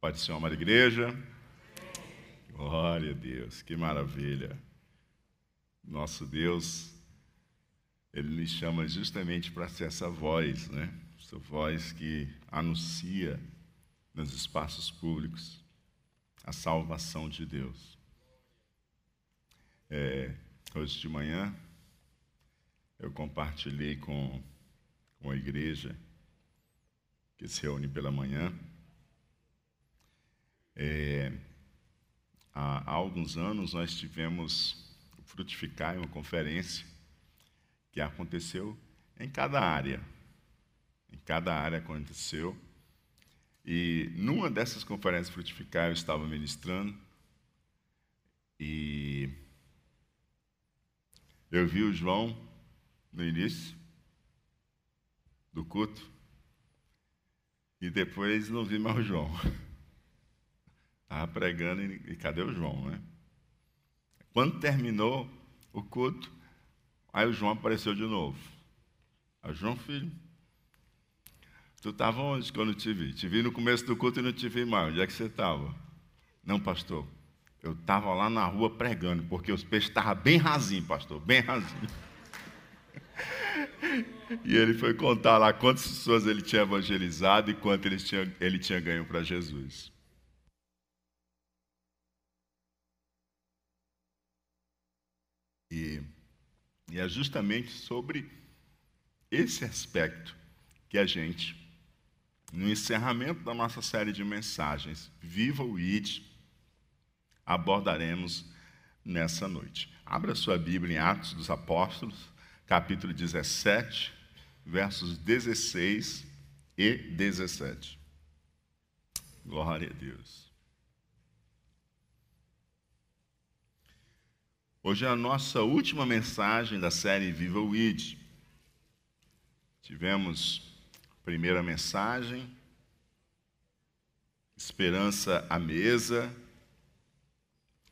Pode ser uma igreja? Glória a Deus, que maravilha. Nosso Deus, Ele nos chama justamente para ser essa voz, né? Essa voz que anuncia nos espaços públicos a salvação de Deus. É, hoje de manhã, eu compartilhei com, com a igreja que se reúne pela manhã. É, há, há alguns anos nós tivemos o Frutificar, uma conferência que aconteceu em cada área. Em cada área aconteceu. E numa dessas conferências Frutificar eu estava ministrando e eu vi o João no início do culto e depois não vi mais o João. Estava pregando e, cadê o João, né? Quando terminou o culto, aí o João apareceu de novo. Aí, João, filho, tu estava onde quando te vi? Te vi no começo do culto e não te vi mais. Onde é que você estava? Não, pastor. Eu estava lá na rua pregando, porque os peixes estavam bem rasinhos, pastor, bem rasinhos. E ele foi contar lá quantas pessoas ele tinha evangelizado e quanto ele tinha, ele tinha ganho para Jesus. E, e é justamente sobre esse aspecto que a gente, no encerramento da nossa série de mensagens, Viva o ID, abordaremos nessa noite. Abra sua Bíblia em Atos dos Apóstolos, capítulo 17, versos 16 e 17. Glória a Deus. Hoje é a nossa última mensagem da série Viva o ID. Tivemos a primeira mensagem, Esperança à Mesa,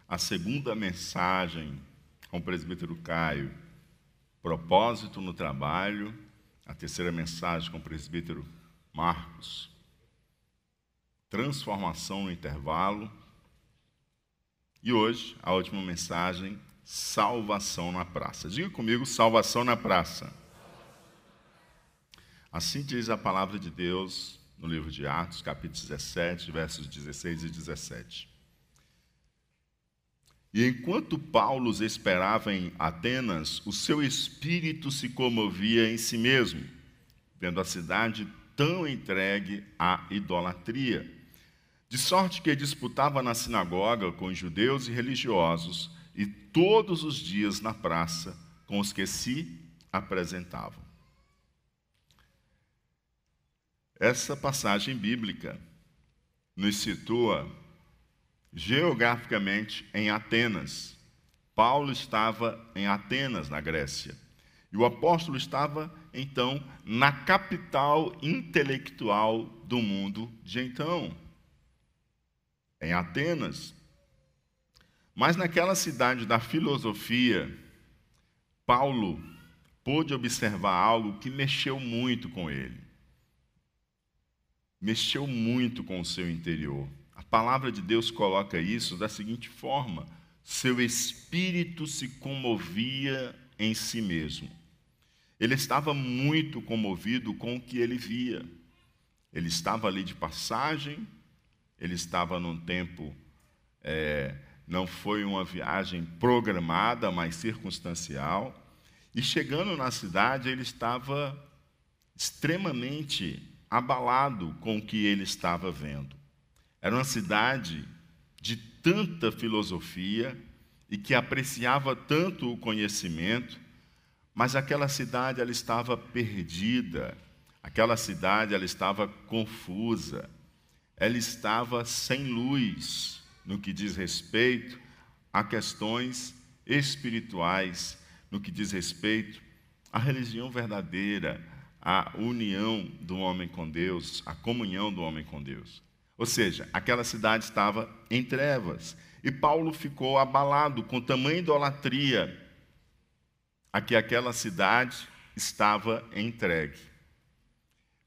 a segunda mensagem com o presbítero Caio, Propósito no Trabalho, a terceira mensagem com o presbítero Marcos, Transformação no Intervalo, e hoje a última mensagem, salvação na praça. Diga comigo, salvação na praça. Assim diz a palavra de Deus no livro de Atos, capítulo 17, versos 16 e 17. E enquanto Paulo os esperava em Atenas, o seu espírito se comovia em si mesmo, vendo a cidade tão entregue à idolatria. De sorte que disputava na sinagoga com judeus e religiosos, e todos os dias na praça com os que se apresentavam. Essa passagem bíblica nos situa geograficamente em Atenas. Paulo estava em Atenas, na Grécia. E o apóstolo estava, então, na capital intelectual do mundo de então, em Atenas. Mas naquela cidade da filosofia, Paulo pôde observar algo que mexeu muito com ele. Mexeu muito com o seu interior. A palavra de Deus coloca isso da seguinte forma: seu espírito se comovia em si mesmo. Ele estava muito comovido com o que ele via. Ele estava ali de passagem, ele estava num tempo é, não foi uma viagem programada, mas circunstancial. E chegando na cidade, ele estava extremamente abalado com o que ele estava vendo. Era uma cidade de tanta filosofia e que apreciava tanto o conhecimento, mas aquela cidade ela estava perdida, aquela cidade ela estava confusa, ela estava sem luz, no que diz respeito a questões espirituais, no que diz respeito à religião verdadeira, à união do homem com Deus, à comunhão do homem com Deus. Ou seja, aquela cidade estava em trevas. E Paulo ficou abalado com tamanha idolatria a que aquela cidade estava entregue.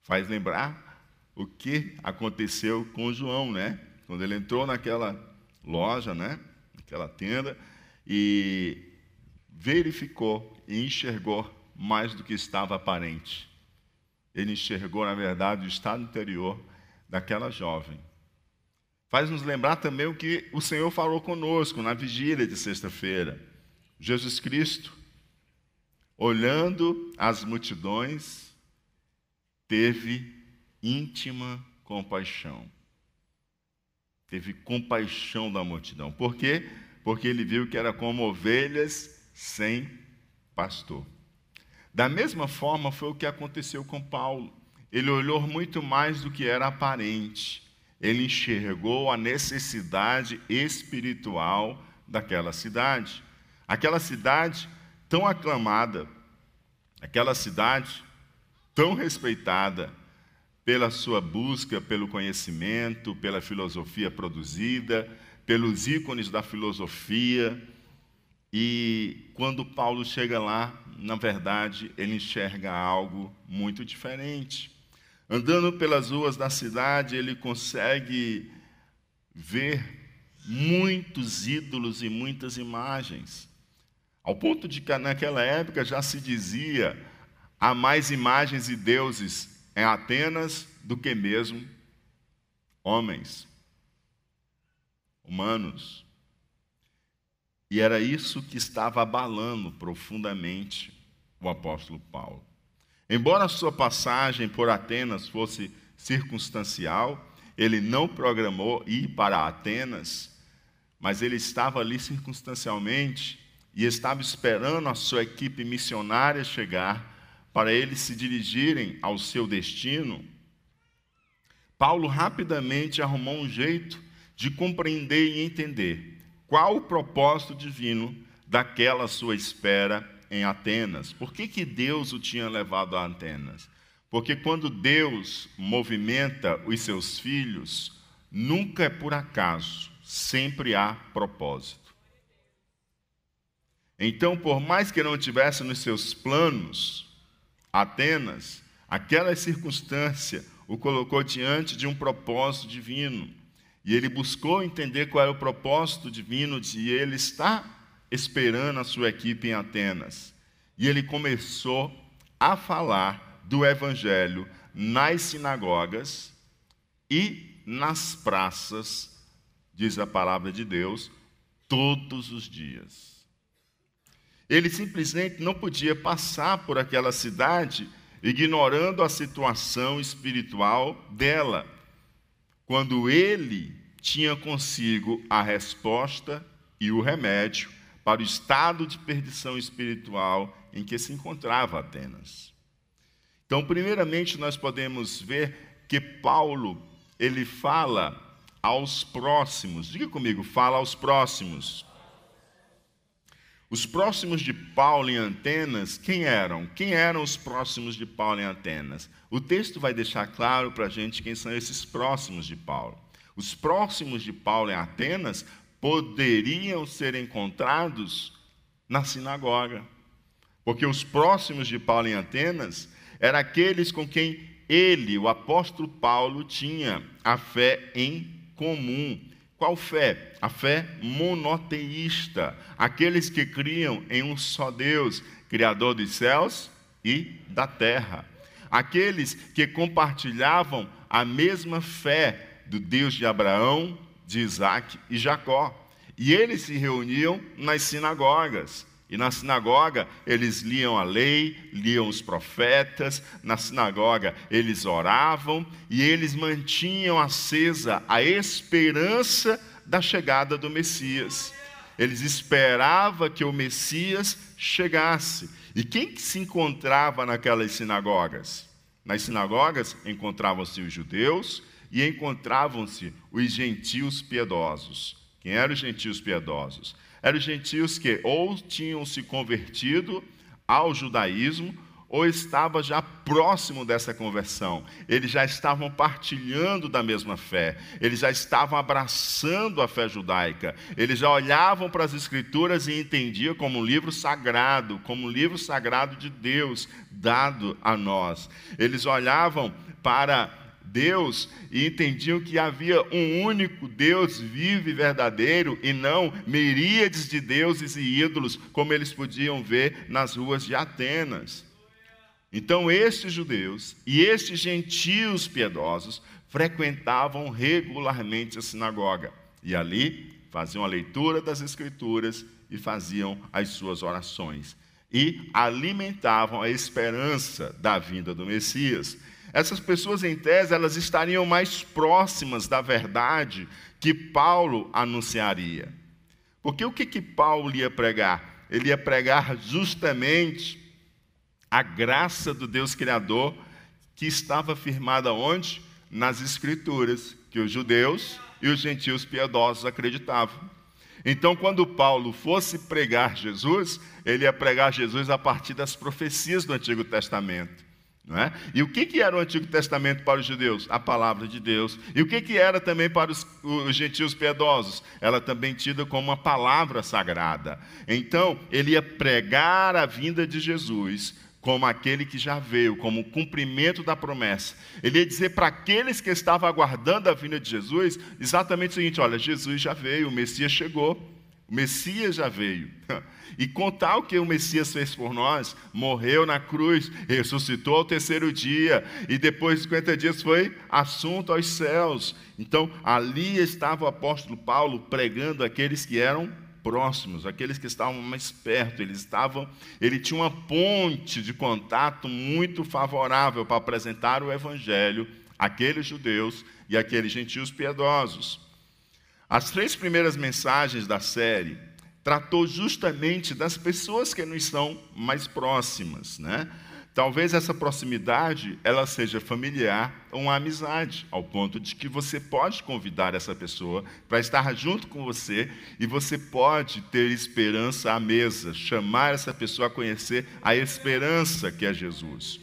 Faz lembrar o que aconteceu com João, né? quando ele entrou naquela loja, né, naquela tenda, e verificou e enxergou mais do que estava aparente. Ele enxergou, na verdade, o estado interior daquela jovem. Faz nos lembrar também o que o Senhor falou conosco na vigília de sexta-feira. Jesus Cristo, olhando as multidões, teve íntima compaixão. Teve compaixão da multidão. Por quê? Porque ele viu que era como ovelhas sem pastor. Da mesma forma foi o que aconteceu com Paulo. Ele olhou muito mais do que era aparente. Ele enxergou a necessidade espiritual daquela cidade. Aquela cidade tão aclamada, aquela cidade tão respeitada, pela sua busca pelo conhecimento, pela filosofia produzida, pelos ícones da filosofia. E quando Paulo chega lá, na verdade, ele enxerga algo muito diferente. Andando pelas ruas da cidade, ele consegue ver muitos ídolos e muitas imagens. Ao ponto de que naquela época já se dizia há mais imagens e deuses em Atenas do que mesmo homens, humanos. E era isso que estava abalando profundamente o apóstolo Paulo. Embora a sua passagem por Atenas fosse circunstancial, ele não programou ir para Atenas, mas ele estava ali circunstancialmente e estava esperando a sua equipe missionária chegar para eles se dirigirem ao seu destino, Paulo rapidamente arrumou um jeito de compreender e entender qual o propósito divino daquela sua espera em Atenas. Por que, que Deus o tinha levado a Atenas? Porque quando Deus movimenta os seus filhos, nunca é por acaso, sempre há propósito. Então, por mais que não tivesse nos seus planos, Atenas, aquela circunstância o colocou diante de um propósito divino. E ele buscou entender qual era o propósito divino de ele estar esperando a sua equipe em Atenas. E ele começou a falar do evangelho nas sinagogas e nas praças, diz a palavra de Deus, todos os dias. Ele simplesmente não podia passar por aquela cidade ignorando a situação espiritual dela, quando ele tinha consigo a resposta e o remédio para o estado de perdição espiritual em que se encontrava Atenas. Então, primeiramente, nós podemos ver que Paulo, ele fala aos próximos. Diga comigo, fala aos próximos. Os próximos de Paulo em Atenas, quem eram? Quem eram os próximos de Paulo em Atenas? O texto vai deixar claro para a gente quem são esses próximos de Paulo. Os próximos de Paulo em Atenas poderiam ser encontrados na sinagoga. Porque os próximos de Paulo em Atenas eram aqueles com quem ele, o apóstolo Paulo, tinha a fé em comum. Qual fé? A fé monoteísta. Aqueles que criam em um só Deus, Criador dos céus e da terra. Aqueles que compartilhavam a mesma fé do Deus de Abraão, de Isaac e Jacó. E eles se reuniam nas sinagogas. E na sinagoga eles liam a lei, liam os profetas, na sinagoga eles oravam e eles mantinham acesa a esperança da chegada do Messias. Eles esperavam que o Messias chegasse. E quem que se encontrava naquelas sinagogas? Nas sinagogas encontravam-se os judeus e encontravam-se os gentios piedosos. Quem eram os gentios piedosos? Eram os gentios que ou tinham se convertido ao judaísmo ou estava já próximo dessa conversão. Eles já estavam partilhando da mesma fé. Eles já estavam abraçando a fé judaica. Eles já olhavam para as escrituras e entendiam como um livro sagrado, como um livro sagrado de Deus dado a nós. Eles olhavam para Deus e entendiam que havia um único Deus vivo e verdadeiro e não miríades de deuses e ídolos, como eles podiam ver nas ruas de Atenas. Então, estes judeus e estes gentios piedosos frequentavam regularmente a sinagoga e ali faziam a leitura das Escrituras e faziam as suas orações e alimentavam a esperança da vinda do Messias. Essas pessoas, em tese, elas estariam mais próximas da verdade que Paulo anunciaria. Porque o que, que Paulo ia pregar? Ele ia pregar justamente a graça do Deus Criador que estava firmada onde? Nas Escrituras, que os judeus e os gentios piedosos acreditavam. Então, quando Paulo fosse pregar Jesus, ele ia pregar Jesus a partir das profecias do Antigo Testamento. É? E o que, que era o Antigo Testamento para os judeus? A palavra de Deus. E o que, que era também para os, os gentios piedosos? Ela também tida como uma palavra sagrada. Então, ele ia pregar a vinda de Jesus como aquele que já veio, como o cumprimento da promessa. Ele ia dizer para aqueles que estavam aguardando a vinda de Jesus exatamente o seguinte: olha, Jesus já veio, o Messias chegou, o Messias já veio. E contar o que o Messias fez por nós, morreu na cruz, ressuscitou ao terceiro dia, e depois de 50 dias foi assunto aos céus. Então, ali estava o apóstolo Paulo pregando aqueles que eram próximos, aqueles que estavam mais perto, eles estavam, ele tinha uma ponte de contato muito favorável para apresentar o evangelho àqueles judeus e àqueles gentios piedosos. As três primeiras mensagens da série tratou justamente das pessoas que nos são mais próximas, né? Talvez essa proximidade ela seja familiar ou uma amizade, ao ponto de que você pode convidar essa pessoa para estar junto com você e você pode ter esperança à mesa, chamar essa pessoa a conhecer a esperança que é Jesus.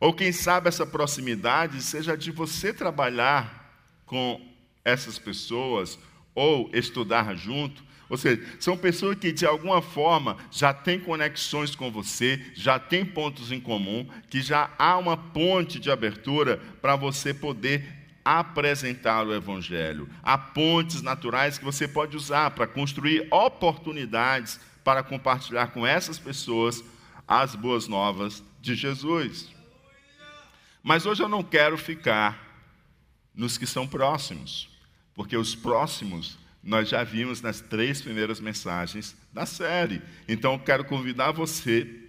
Ou quem sabe essa proximidade seja de você trabalhar com essas pessoas ou estudar junto ou seja, são pessoas que de alguma forma já têm conexões com você, já têm pontos em comum, que já há uma ponte de abertura para você poder apresentar o Evangelho. Há pontes naturais que você pode usar para construir oportunidades para compartilhar com essas pessoas as boas novas de Jesus. Mas hoje eu não quero ficar nos que são próximos, porque os próximos nós já vimos nas três primeiras mensagens da série. Então, quero convidar você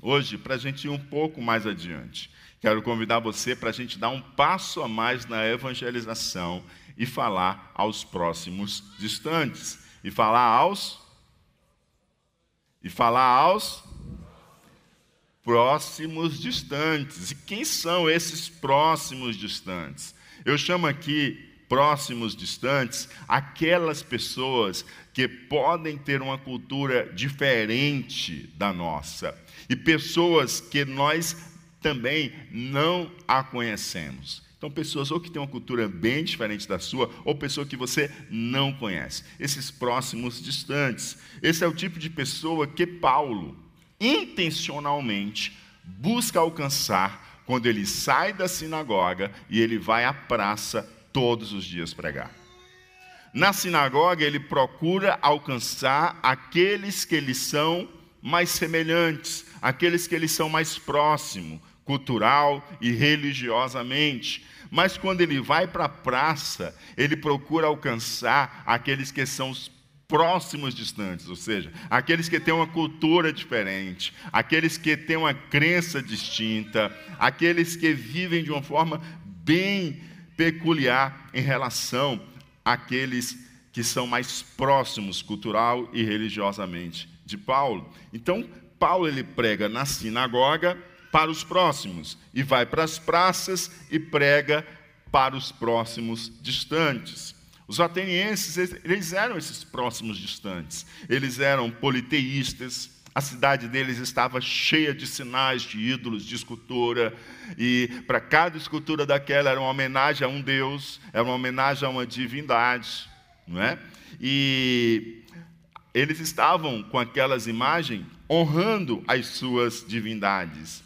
hoje para a gente ir um pouco mais adiante. Quero convidar você para a gente dar um passo a mais na evangelização e falar aos próximos distantes. E falar aos. E falar aos próximos distantes. E quem são esses próximos distantes? Eu chamo aqui próximos, distantes, aquelas pessoas que podem ter uma cultura diferente da nossa e pessoas que nós também não a conhecemos. Então, pessoas ou que têm uma cultura bem diferente da sua, ou pessoa que você não conhece. Esses próximos distantes. Esse é o tipo de pessoa que Paulo, intencionalmente, busca alcançar quando ele sai da sinagoga e ele vai à praça todos os dias pregar. Na sinagoga, ele procura alcançar aqueles que lhe são mais semelhantes, aqueles que lhe são mais próximos, cultural e religiosamente. Mas quando ele vai para a praça, ele procura alcançar aqueles que são os próximos distantes, ou seja, aqueles que têm uma cultura diferente, aqueles que têm uma crença distinta, aqueles que vivem de uma forma bem peculiar em relação àqueles que são mais próximos cultural e religiosamente de Paulo. Então, Paulo ele prega na sinagoga para os próximos e vai para as praças e prega para os próximos distantes. Os atenienses, eles eram esses próximos distantes. Eles eram politeístas, a cidade deles estava cheia de sinais de ídolos, de escultura, e para cada escultura daquela era uma homenagem a um deus, era uma homenagem a uma divindade, não é? E eles estavam com aquelas imagens honrando as suas divindades.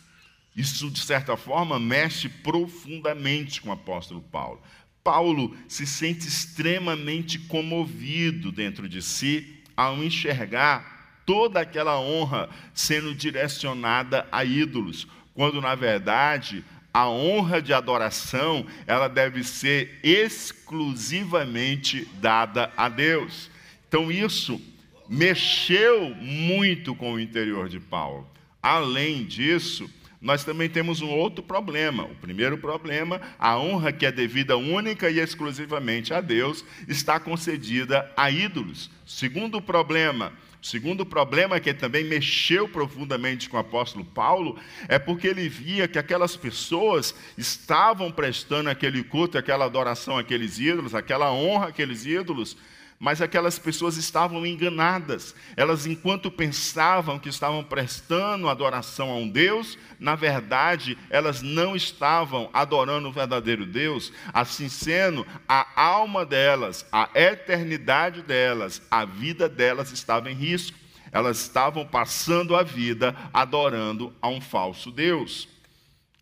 Isso, de certa forma, mexe profundamente com o apóstolo Paulo. Paulo se sente extremamente comovido dentro de si ao enxergar toda aquela honra sendo direcionada a ídolos, quando na verdade a honra de adoração, ela deve ser exclusivamente dada a Deus. Então isso mexeu muito com o interior de Paulo. Além disso, nós também temos um outro problema. O primeiro problema, a honra que é devida única e exclusivamente a Deus, está concedida a ídolos. Segundo problema, o segundo problema que também mexeu profundamente com o apóstolo Paulo é porque ele via que aquelas pessoas estavam prestando aquele culto, aquela adoração àqueles ídolos, aquela honra àqueles ídolos, mas aquelas pessoas estavam enganadas. Elas, enquanto pensavam que estavam prestando adoração a um Deus, na verdade, elas não estavam adorando o verdadeiro Deus. Assim sendo, a alma delas, a eternidade delas, a vida delas estava em risco. Elas estavam passando a vida adorando a um falso Deus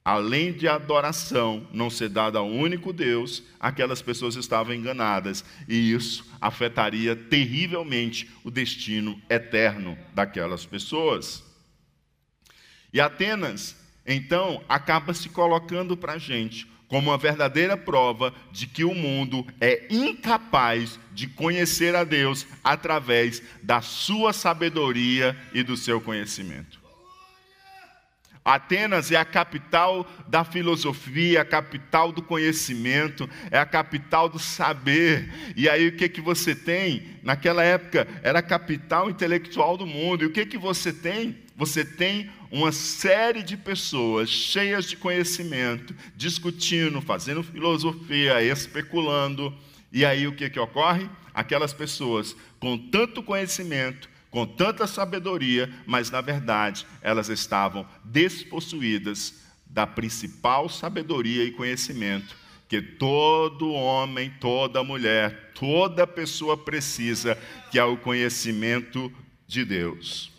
além de adoração não ser dada ao único Deus, aquelas pessoas estavam enganadas, e isso afetaria terrivelmente o destino eterno daquelas pessoas. E Atenas, então, acaba se colocando para a gente como uma verdadeira prova de que o mundo é incapaz de conhecer a Deus através da sua sabedoria e do seu conhecimento. Atenas é a capital da filosofia, a capital do conhecimento, é a capital do saber. E aí o que que você tem? Naquela época era a capital intelectual do mundo. E o que que você tem? Você tem uma série de pessoas cheias de conhecimento, discutindo, fazendo filosofia, especulando. E aí o que que ocorre? Aquelas pessoas com tanto conhecimento com tanta sabedoria, mas na verdade elas estavam despossuídas da principal sabedoria e conhecimento que todo homem, toda mulher, toda pessoa precisa, que é o conhecimento de Deus.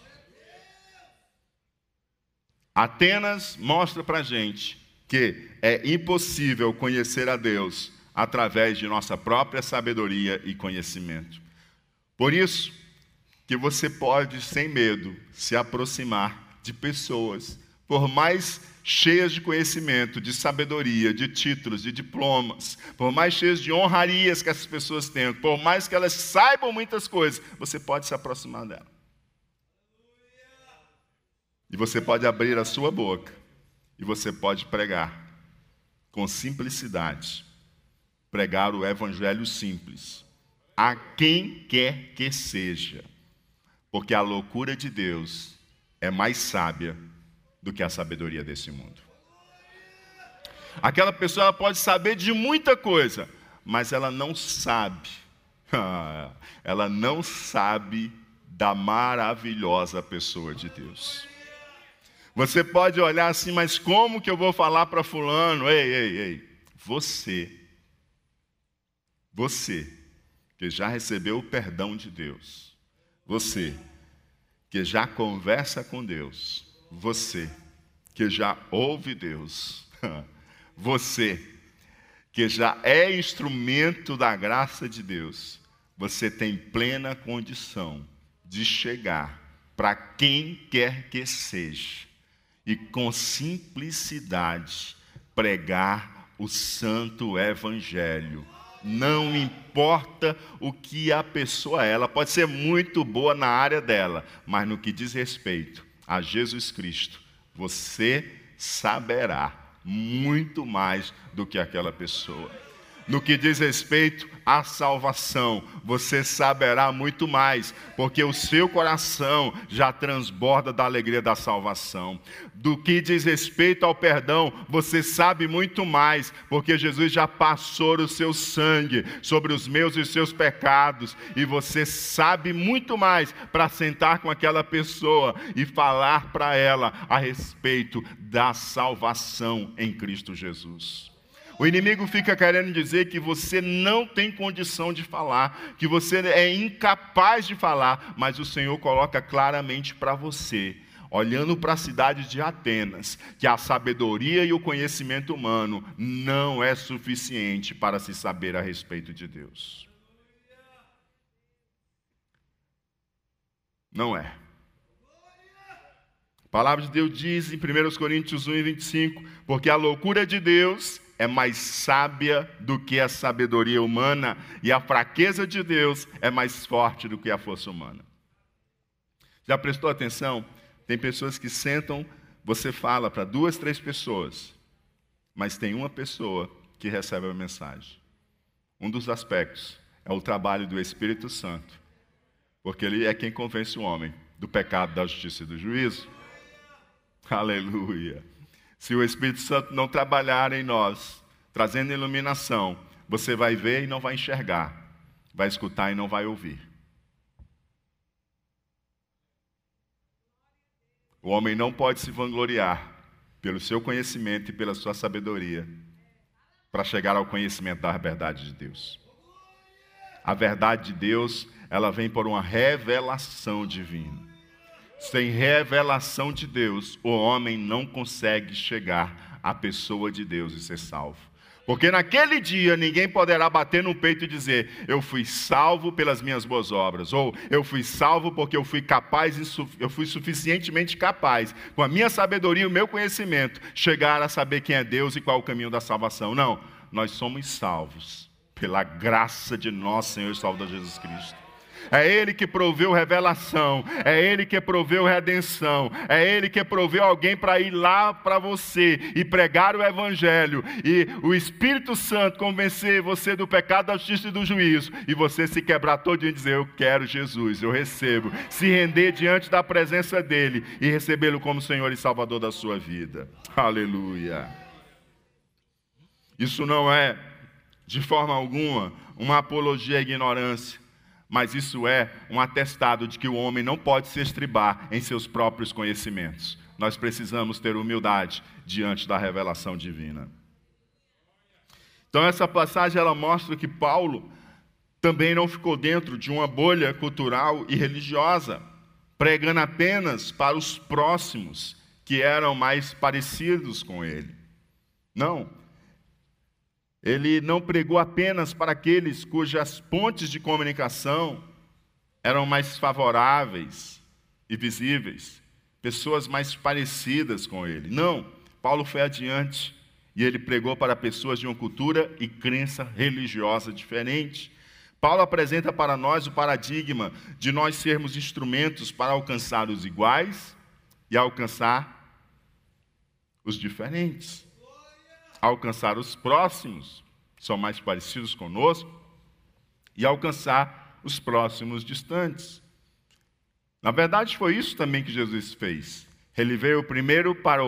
Atenas mostra para gente que é impossível conhecer a Deus através de nossa própria sabedoria e conhecimento. Por isso, que você pode, sem medo, se aproximar de pessoas, por mais cheias de conhecimento, de sabedoria, de títulos, de diplomas, por mais cheias de honrarias que essas pessoas têm, por mais que elas saibam muitas coisas, você pode se aproximar dela. E você pode abrir a sua boca e você pode pregar com simplicidade, pregar o evangelho simples a quem quer que seja. Porque a loucura de Deus é mais sábia do que a sabedoria desse mundo. Aquela pessoa pode saber de muita coisa, mas ela não sabe, ela não sabe da maravilhosa pessoa de Deus. Você pode olhar assim, mas como que eu vou falar para Fulano? Ei, ei, ei, você, você, que já recebeu o perdão de Deus, você que já conversa com Deus, você que já ouve Deus, você que já é instrumento da graça de Deus, você tem plena condição de chegar para quem quer que seja e com simplicidade pregar o santo evangelho não importa o que a pessoa é, ela pode ser muito boa na área dela, mas no que diz respeito a Jesus Cristo, você saberá muito mais do que aquela pessoa. No que diz respeito à salvação, você saberá muito mais, porque o seu coração já transborda da alegria da salvação. Do que diz respeito ao perdão, você sabe muito mais, porque Jesus já passou o seu sangue sobre os meus e os seus pecados, e você sabe muito mais para sentar com aquela pessoa e falar para ela a respeito da salvação em Cristo Jesus. O inimigo fica querendo dizer que você não tem condição de falar, que você é incapaz de falar, mas o Senhor coloca claramente para você: olhando para a cidade de Atenas, que a sabedoria e o conhecimento humano não é suficiente para se saber a respeito de Deus. Não é. A palavra de Deus diz em 1 Coríntios 1 e 25: porque a loucura de Deus é mais sábia do que a sabedoria humana, e a fraqueza de Deus é mais forte do que a força humana. Já prestou atenção? Tem pessoas que sentam, você fala para duas, três pessoas, mas tem uma pessoa que recebe a mensagem. Um dos aspectos é o trabalho do Espírito Santo, porque ele é quem convence o homem do pecado, da justiça e do juízo. Aleluia. Se o Espírito Santo não trabalhar em nós, trazendo iluminação, você vai ver e não vai enxergar, vai escutar e não vai ouvir. O homem não pode se vangloriar pelo seu conhecimento e pela sua sabedoria para chegar ao conhecimento da verdade de Deus. A verdade de Deus, ela vem por uma revelação divina. Sem revelação de Deus, o homem não consegue chegar à pessoa de Deus e ser salvo. Porque naquele dia ninguém poderá bater no peito e dizer: Eu fui salvo pelas minhas boas obras, ou eu fui salvo porque eu fui capaz, eu fui suficientemente capaz, com a minha sabedoria e o meu conhecimento, chegar a saber quem é Deus e qual é o caminho da salvação. Não, nós somos salvos pela graça de nosso Senhor e Salvador Jesus Cristo. É Ele que proveu revelação, é Ele que proveu redenção, é Ele que proveu alguém para ir lá para você e pregar o Evangelho, e o Espírito Santo convencer você do pecado, da justiça e do juízo, e você se quebrar todo e dizer: Eu quero Jesus, eu recebo, se render diante da presença dEle e recebê-lo como Senhor e Salvador da sua vida. Aleluia. Isso não é, de forma alguma, uma apologia à ignorância mas isso é um atestado de que o homem não pode se estribar em seus próprios conhecimentos. Nós precisamos ter humildade diante da revelação divina. Então essa passagem ela mostra que Paulo também não ficou dentro de uma bolha cultural e religiosa, pregando apenas para os próximos que eram mais parecidos com ele. Não, ele não pregou apenas para aqueles cujas pontes de comunicação eram mais favoráveis e visíveis, pessoas mais parecidas com ele. Não, Paulo foi adiante e ele pregou para pessoas de uma cultura e crença religiosa diferente. Paulo apresenta para nós o paradigma de nós sermos instrumentos para alcançar os iguais e alcançar os diferentes alcançar os próximos, são mais parecidos conosco, e alcançar os próximos distantes. Na verdade, foi isso também que Jesus fez. Ele veio primeiro para,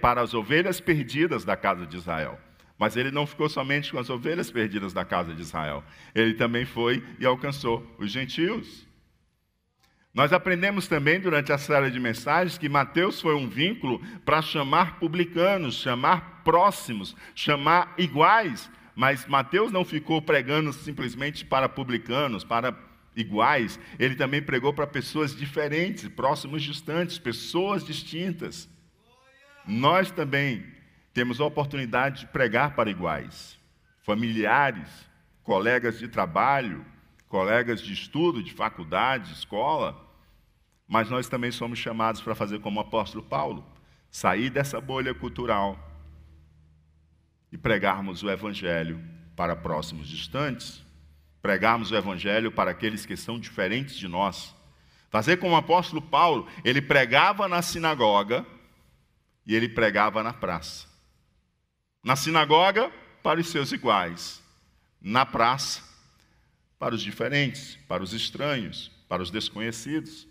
para as ovelhas perdidas da casa de Israel. Mas ele não ficou somente com as ovelhas perdidas da casa de Israel. Ele também foi e alcançou os gentios. Nós aprendemos também durante a série de mensagens que Mateus foi um vínculo para chamar publicanos, chamar próximos, chamar iguais. Mas Mateus não ficou pregando simplesmente para publicanos, para iguais. Ele também pregou para pessoas diferentes, próximos, distantes, pessoas distintas. Nós também temos a oportunidade de pregar para iguais, familiares, colegas de trabalho, colegas de estudo, de faculdade, de escola, mas nós também somos chamados para fazer como o apóstolo Paulo, sair dessa bolha cultural e pregarmos o evangelho para próximos distantes, pregarmos o evangelho para aqueles que são diferentes de nós. Fazer como o apóstolo Paulo, ele pregava na sinagoga e ele pregava na praça. Na sinagoga, para os seus iguais. Na praça, para os diferentes, para os estranhos, para os desconhecidos.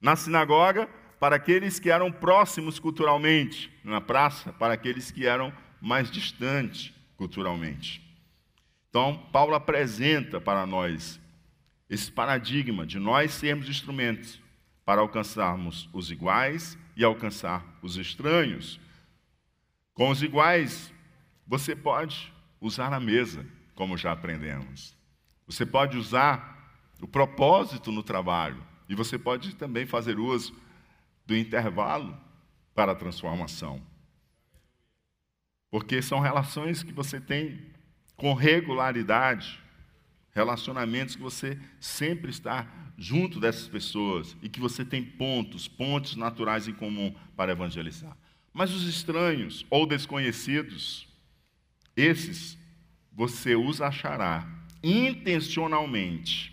Na sinagoga, para aqueles que eram próximos culturalmente. Na praça, para aqueles que eram mais distantes culturalmente. Então, Paulo apresenta para nós esse paradigma de nós sermos instrumentos para alcançarmos os iguais e alcançar os estranhos. Com os iguais, você pode usar a mesa, como já aprendemos. Você pode usar o propósito no trabalho. E você pode também fazer uso do intervalo para a transformação. Porque são relações que você tem com regularidade, relacionamentos que você sempre está junto dessas pessoas e que você tem pontos, pontos naturais em comum para evangelizar. Mas os estranhos ou desconhecidos, esses você os achará intencionalmente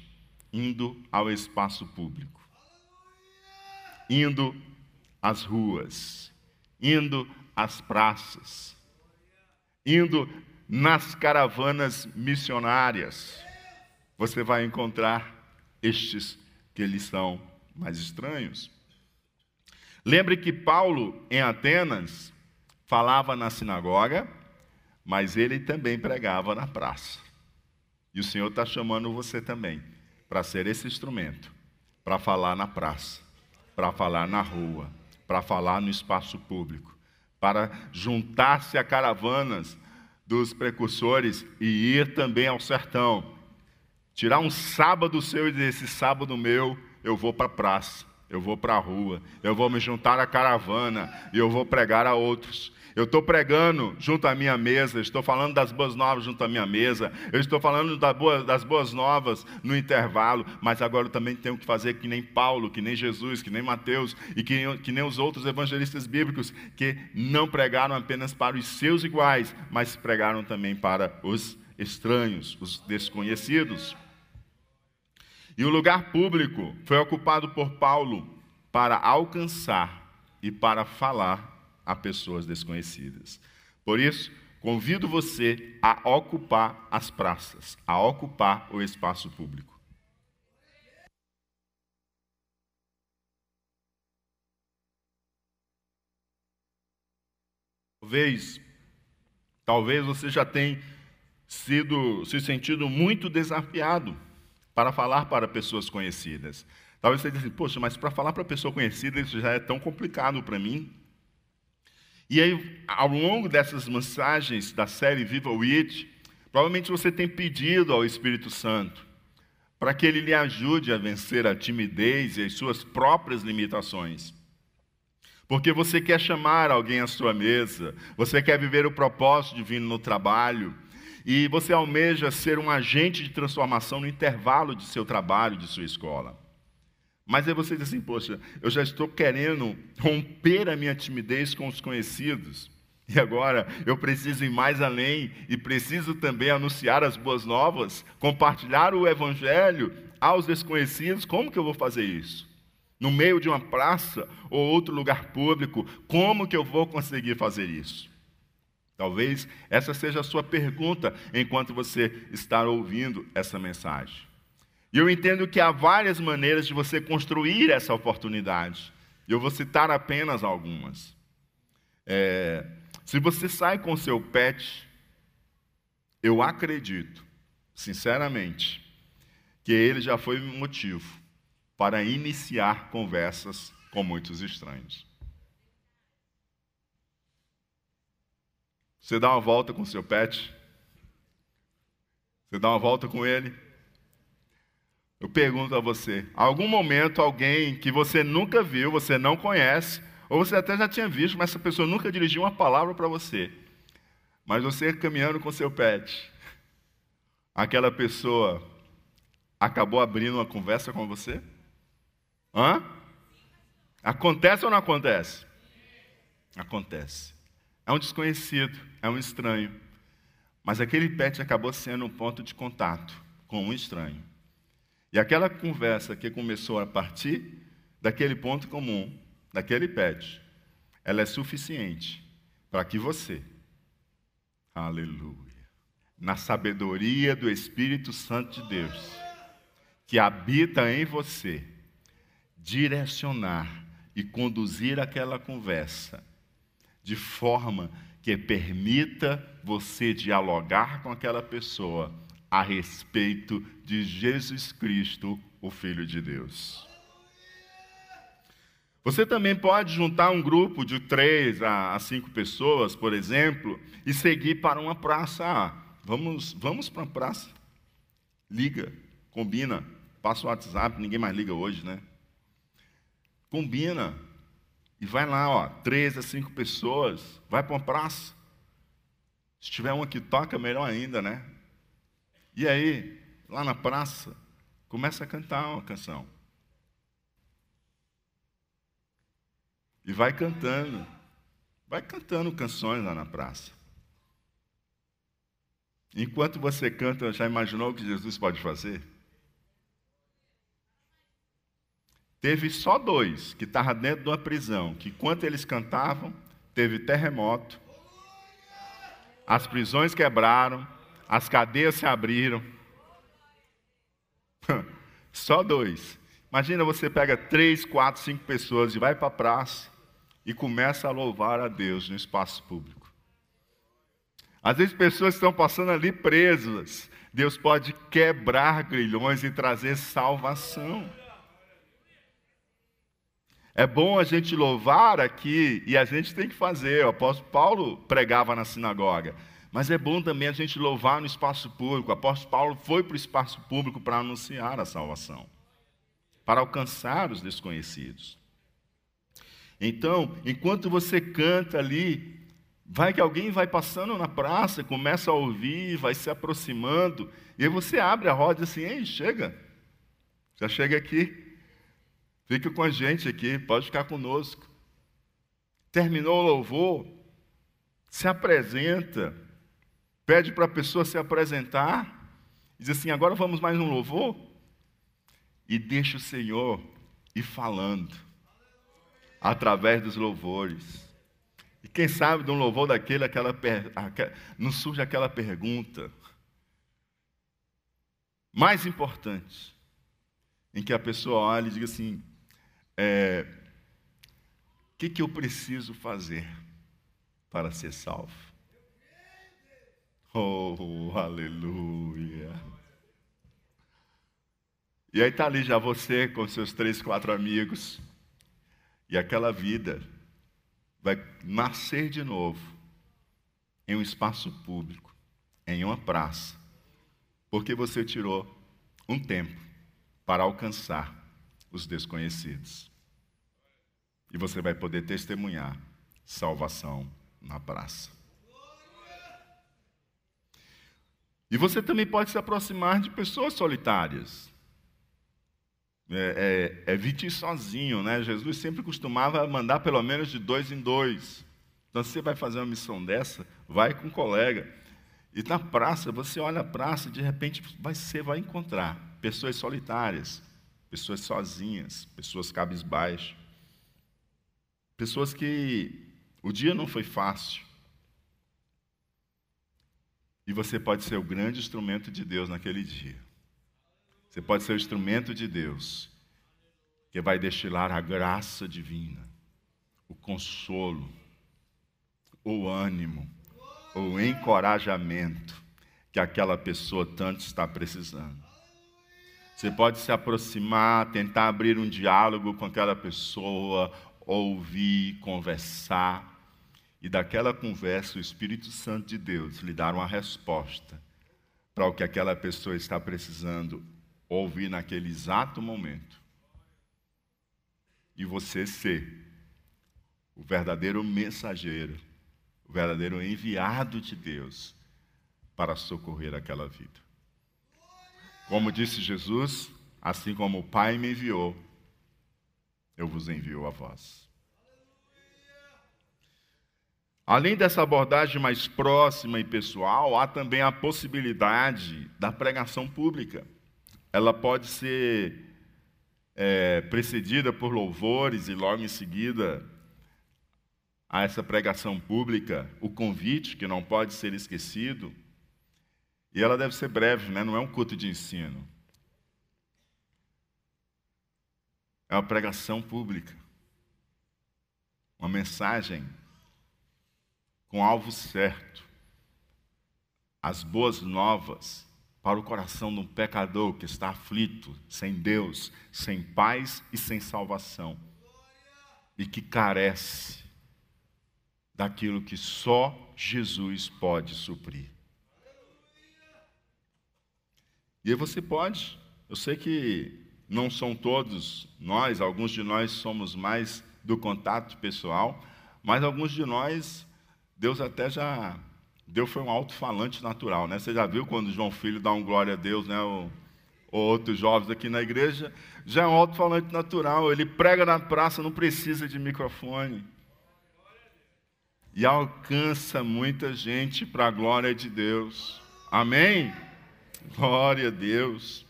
indo ao espaço público, indo às ruas, indo às praças, indo nas caravanas missionárias. Você vai encontrar estes que eles são mais estranhos. Lembre que Paulo, em Atenas, falava na sinagoga, mas ele também pregava na praça. E o Senhor está chamando você também para ser esse instrumento, para falar na praça, para falar na rua, para falar no espaço público, para juntar-se a caravanas dos precursores e ir também ao sertão. Tirar um sábado seu e dizer: esse sábado meu eu vou para a praça, eu vou para a rua, eu vou me juntar à caravana e eu vou pregar a outros. Eu estou pregando junto à minha mesa, estou falando das boas novas junto à minha mesa, eu estou falando das boas novas no intervalo, mas agora eu também tenho que fazer que nem Paulo, que nem Jesus, que nem Mateus e que, que nem os outros evangelistas bíblicos, que não pregaram apenas para os seus iguais, mas pregaram também para os estranhos, os desconhecidos. E o lugar público foi ocupado por Paulo para alcançar e para falar a pessoas desconhecidas. Por isso, convido você a ocupar as praças, a ocupar o espaço público. Talvez, talvez você já tenha sido, se sentido muito desafiado para falar para pessoas conhecidas. Talvez você diga assim, poxa, mas para falar para pessoa conhecida isso já é tão complicado para mim. E aí, ao longo dessas mensagens da série Viva o It, provavelmente você tem pedido ao Espírito Santo para que ele lhe ajude a vencer a timidez e as suas próprias limitações. Porque você quer chamar alguém à sua mesa, você quer viver o propósito divino no trabalho, e você almeja ser um agente de transformação no intervalo de seu trabalho, de sua escola. Mas aí você diz assim, poxa, eu já estou querendo romper a minha timidez com os conhecidos. E agora eu preciso ir mais além e preciso também anunciar as boas novas, compartilhar o evangelho aos desconhecidos. Como que eu vou fazer isso? No meio de uma praça ou outro lugar público, como que eu vou conseguir fazer isso? Talvez essa seja a sua pergunta enquanto você está ouvindo essa mensagem. E eu entendo que há várias maneiras de você construir essa oportunidade. Eu vou citar apenas algumas. É, se você sai com seu pet, eu acredito, sinceramente, que ele já foi motivo para iniciar conversas com muitos estranhos. Você dá uma volta com seu pet? Você dá uma volta com ele? Eu pergunto a você: algum momento alguém que você nunca viu, você não conhece, ou você até já tinha visto, mas essa pessoa nunca dirigiu uma palavra para você, mas você caminhando com seu pet, aquela pessoa acabou abrindo uma conversa com você? Hã? Acontece ou não acontece? Acontece. É um desconhecido, é um estranho. Mas aquele pet acabou sendo um ponto de contato com um estranho. E aquela conversa que começou a partir daquele ponto comum, daquele pet, ela é suficiente para que você, aleluia, na sabedoria do Espírito Santo de Deus, que habita em você, direcionar e conduzir aquela conversa de forma que permita você dialogar com aquela pessoa a respeito de Jesus Cristo, o Filho de Deus. Você também pode juntar um grupo de três a cinco pessoas, por exemplo, e seguir para uma praça. Ah, vamos, vamos para a praça. Liga, combina, passa o WhatsApp, ninguém mais liga hoje, né? Combina. E vai lá, ó, três a cinco pessoas, vai para uma praça. Se tiver uma que toca, melhor ainda, né? E aí, lá na praça, começa a cantar uma canção. E vai cantando. Vai cantando canções lá na praça. Enquanto você canta, já imaginou o que Jesus pode fazer? Teve só dois que estavam dentro de uma prisão, que enquanto eles cantavam, teve terremoto, as prisões quebraram, as cadeias se abriram. Só dois. Imagina você pega três, quatro, cinco pessoas e vai para a praça e começa a louvar a Deus no espaço público. Às vezes pessoas estão passando ali presas. Deus pode quebrar grilhões e trazer salvação. É bom a gente louvar aqui, e a gente tem que fazer. O apóstolo Paulo pregava na sinagoga. Mas é bom também a gente louvar no espaço público. O apóstolo Paulo foi para o espaço público para anunciar a salvação, para alcançar os desconhecidos. Então, enquanto você canta ali, vai que alguém vai passando na praça, começa a ouvir, vai se aproximando, e aí você abre a roda assim: ei, chega, já chega aqui. Fica com a gente aqui, pode ficar conosco. Terminou o louvor, se apresenta, pede para a pessoa se apresentar, diz assim: agora vamos mais um louvor, e deixa o Senhor ir falando, através dos louvores. E quem sabe de um louvor daquele, aquela, não surge aquela pergunta mais importante, em que a pessoa olha e diga assim: é, que, que eu preciso fazer para ser salvo? Oh, aleluia! E aí está ali já você com seus três, quatro amigos, e aquela vida vai nascer de novo em um espaço público, em uma praça, porque você tirou um tempo para alcançar os desconhecidos. E você vai poder testemunhar salvação na praça. E você também pode se aproximar de pessoas solitárias. É, é, é sozinho, né? Jesus sempre costumava mandar pelo menos de dois em dois. Então, se você vai fazer uma missão dessa, vai com um colega. E na praça, você olha a praça, de repente você vai encontrar pessoas solitárias, pessoas sozinhas, pessoas cabisbaixas. Pessoas que o dia não foi fácil. E você pode ser o grande instrumento de Deus naquele dia. Você pode ser o instrumento de Deus que vai destilar a graça divina, o consolo, o ânimo, o encorajamento que aquela pessoa tanto está precisando. Você pode se aproximar, tentar abrir um diálogo com aquela pessoa, ouvir, conversar, e daquela conversa o Espírito Santo de Deus lhe dar uma resposta para o que aquela pessoa está precisando ouvir naquele exato momento. E você ser o verdadeiro mensageiro, o verdadeiro enviado de Deus para socorrer aquela vida. Como disse Jesus, assim como o Pai me enviou, eu vos envio a vós. Além dessa abordagem mais próxima e pessoal, há também a possibilidade da pregação pública. Ela pode ser é, precedida por louvores e logo em seguida a essa pregação pública, o convite, que não pode ser esquecido. E ela deve ser breve, né? não é um culto de ensino. É uma pregação pública. Uma mensagem com alvo certo. As boas novas para o coração de um pecador que está aflito, sem Deus, sem paz e sem salvação. E que carece daquilo que só Jesus pode suprir. E aí você pode, eu sei que não são todos nós, alguns de nós somos mais do contato pessoal, mas alguns de nós, Deus até já deu foi um alto-falante natural, né? Você já viu quando João Filho dá um glória a Deus, né? O, ou outros jovens aqui na igreja, já é um alto-falante natural. Ele prega na praça, não precisa de microfone. E alcança muita gente para a glória de Deus. Amém? Glória a Deus.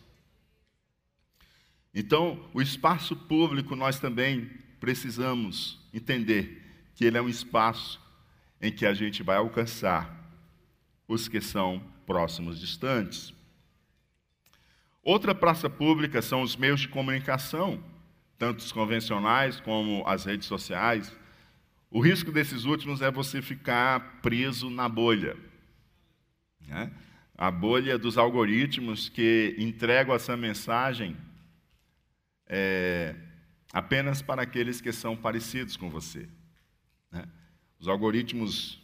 Então, o espaço público nós também precisamos entender que ele é um espaço em que a gente vai alcançar os que são próximos, distantes. Outra praça pública são os meios de comunicação, tanto os convencionais como as redes sociais. O risco desses últimos é você ficar preso na bolha. Né? A bolha dos algoritmos que entregam essa mensagem é, apenas para aqueles que são parecidos com você. Né? Os algoritmos,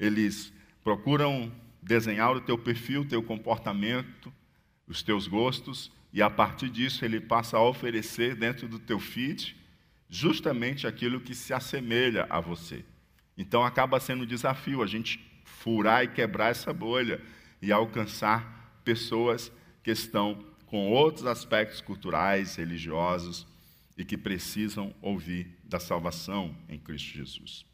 eles procuram desenhar o teu perfil, o teu comportamento, os teus gostos, e a partir disso ele passa a oferecer dentro do teu feed justamente aquilo que se assemelha a você. Então acaba sendo um desafio a gente furar e quebrar essa bolha e alcançar pessoas que estão com outros aspectos culturais, religiosos e que precisam ouvir da salvação em Cristo Jesus.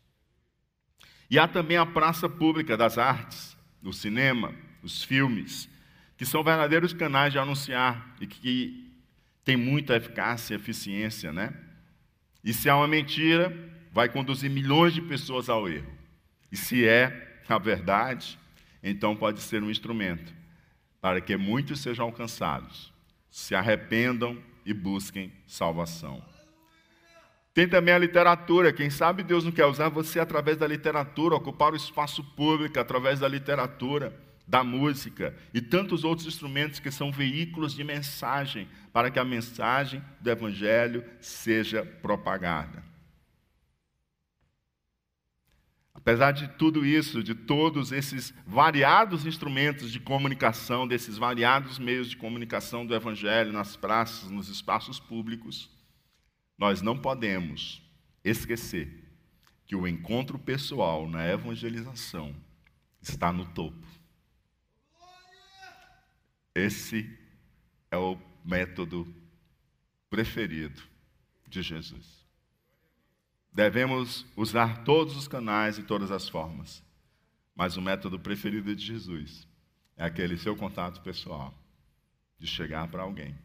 E há também a praça pública das artes, o cinema, os filmes, que são verdadeiros canais de anunciar e que têm muita eficácia e eficiência, né? E se há uma mentira, vai conduzir milhões de pessoas ao erro. E se é a verdade, então pode ser um instrumento para que muitos sejam alcançados, se arrependam e busquem salvação. Tem também a literatura. Quem sabe Deus não quer usar você através da literatura, ocupar o espaço público através da literatura, da música e tantos outros instrumentos que são veículos de mensagem para que a mensagem do Evangelho seja propagada. Apesar de tudo isso, de todos esses variados instrumentos de comunicação, desses variados meios de comunicação do Evangelho nas praças, nos espaços públicos, nós não podemos esquecer que o encontro pessoal na evangelização está no topo. Esse é o método preferido de Jesus. Devemos usar todos os canais e todas as formas. Mas o método preferido de Jesus é aquele seu contato pessoal, de chegar para alguém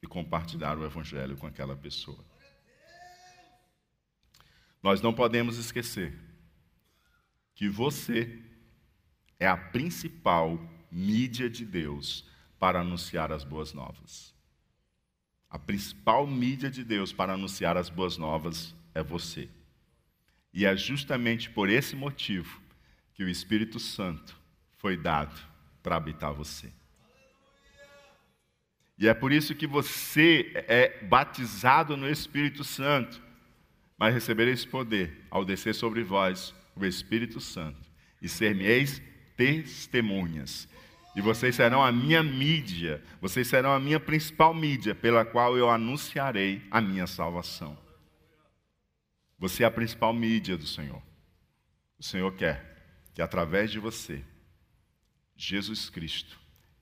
e compartilhar o evangelho com aquela pessoa. Nós não podemos esquecer que você é a principal mídia de Deus para anunciar as boas novas. A principal mídia de Deus para anunciar as boas novas é você. E é justamente por esse motivo que o Espírito Santo foi dado para habitar você. E é por isso que você é batizado no Espírito Santo, mas recebereis poder ao descer sobre vós o Espírito Santo, e ser-me-eis testemunhas. E vocês serão a minha mídia, vocês serão a minha principal mídia, pela qual eu anunciarei a minha salvação. Você é a principal mídia do Senhor. O Senhor quer que através de você, Jesus Cristo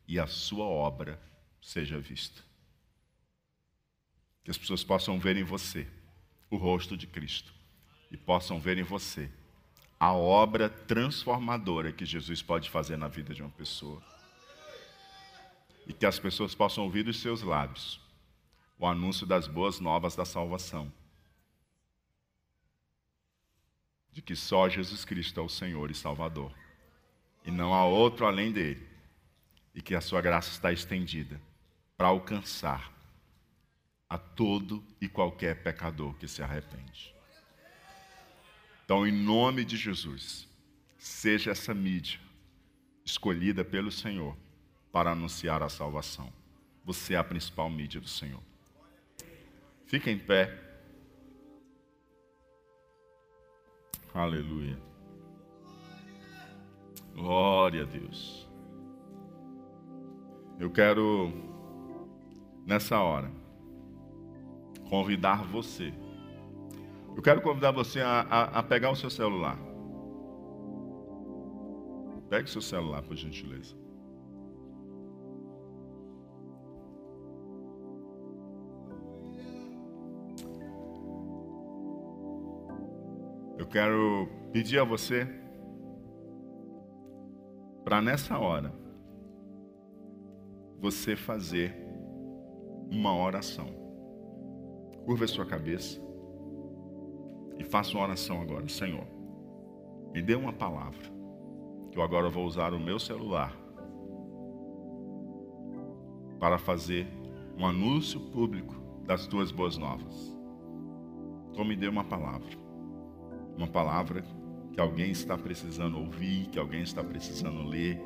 e a sua obra seja vista. Que as pessoas possam ver em você o rosto de Cristo e possam ver em você a obra transformadora que Jesus pode fazer na vida de uma pessoa. E que as pessoas possam ouvir dos seus lábios o anúncio das boas novas da salvação de que só Jesus Cristo é o Senhor e Salvador, e não há outro além dele, e que a sua graça está estendida para alcançar a todo e qualquer pecador que se arrepende. Então, em nome de Jesus, seja essa mídia escolhida pelo Senhor para anunciar a salvação. Você é a principal mídia do Senhor. Fique em pé. Aleluia. Glória a Deus. Eu quero, nessa hora, convidar você Eu quero convidar você a, a, a pegar o seu celular. Pegue o seu celular, por gentileza. Eu quero pedir a você para nessa hora você fazer uma oração. Curva a sua cabeça e faça uma oração agora, Senhor. Me dê uma palavra eu agora vou usar o meu celular para fazer um anúncio público das tuas boas novas. Então me dê uma palavra. Uma palavra que alguém está precisando ouvir, que alguém está precisando ler.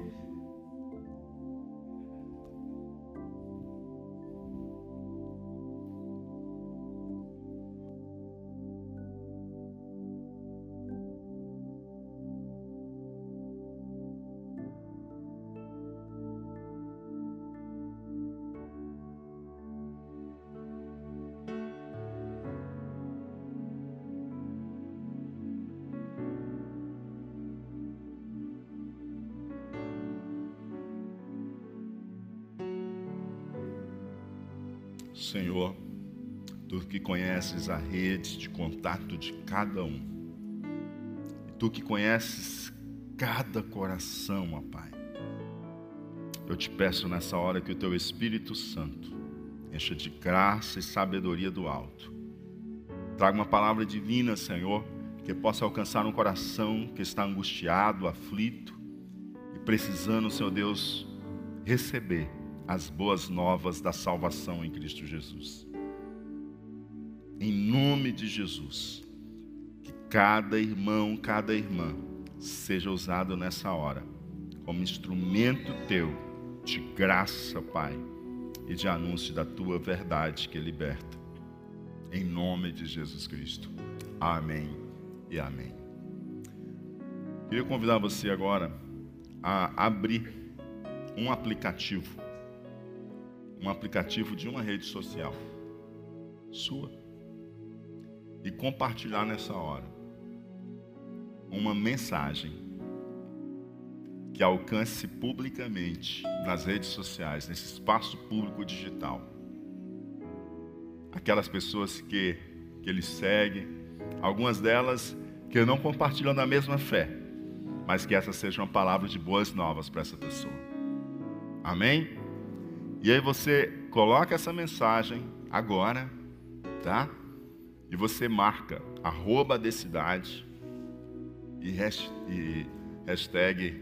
Conheces a rede de contato de cada um, e tu que conheces cada coração, ó Pai, eu te peço nessa hora que o teu Espírito Santo encha de graça e sabedoria do alto, traga uma palavra divina, Senhor, que possa alcançar um coração que está angustiado, aflito e precisando, Senhor Deus, receber as boas novas da salvação em Cristo Jesus. Em nome de Jesus, que cada irmão, cada irmã seja usado nessa hora como instrumento teu de graça, Pai, e de anúncio da tua verdade que liberta. Em nome de Jesus Cristo. Amém e amém. Queria convidar você agora a abrir um aplicativo um aplicativo de uma rede social sua e compartilhar nessa hora uma mensagem que alcance publicamente nas redes sociais, nesse espaço público digital. Aquelas pessoas que, que ele segue, algumas delas que não compartilham da mesma fé, mas que essa seja uma palavra de boas novas para essa pessoa. Amém? E aí você coloca essa mensagem agora, tá? E você marca arroba de cidade e, e hashtag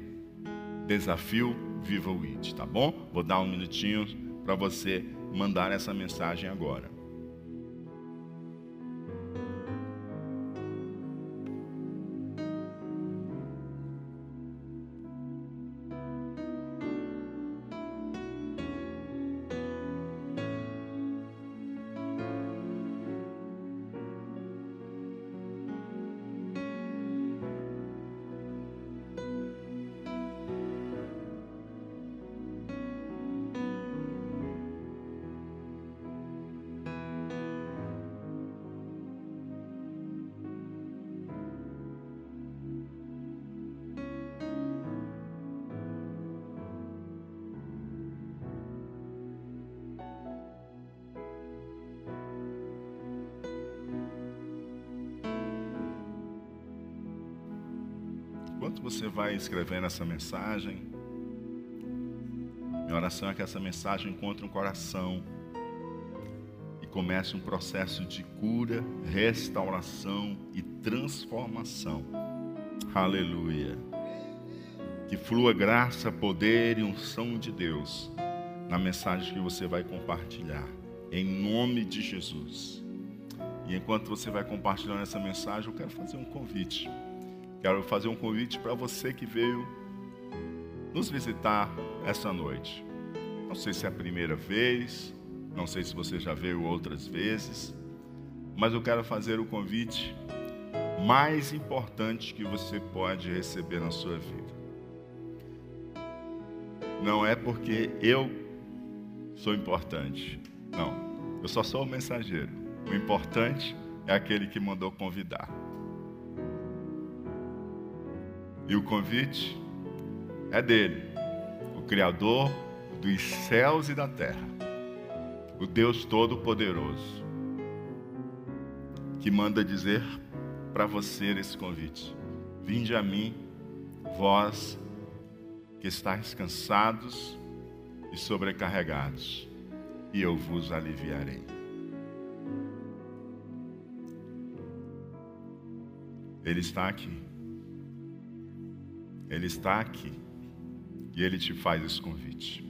desafio Viva o IT, tá bom? Vou dar um minutinho para você mandar essa mensagem agora. Escrevendo essa mensagem, minha oração é que essa mensagem encontre um coração e comece um processo de cura, restauração e transformação. Aleluia. Que flua graça, poder e unção de Deus na mensagem que você vai compartilhar. Em nome de Jesus. E enquanto você vai compartilhando essa mensagem, eu quero fazer um convite. Quero fazer um convite para você que veio nos visitar essa noite. Não sei se é a primeira vez, não sei se você já veio outras vezes, mas eu quero fazer o convite mais importante que você pode receber na sua vida. Não é porque eu sou importante, não, eu só sou o mensageiro. O importante é aquele que mandou convidar. E o convite é dele, o Criador dos céus e da terra, o Deus Todo-Poderoso, que manda dizer para você esse convite: Vinde a mim, vós que estáis cansados e sobrecarregados, e eu vos aliviarei. Ele está aqui. Ele está aqui. E ele te faz esse convite.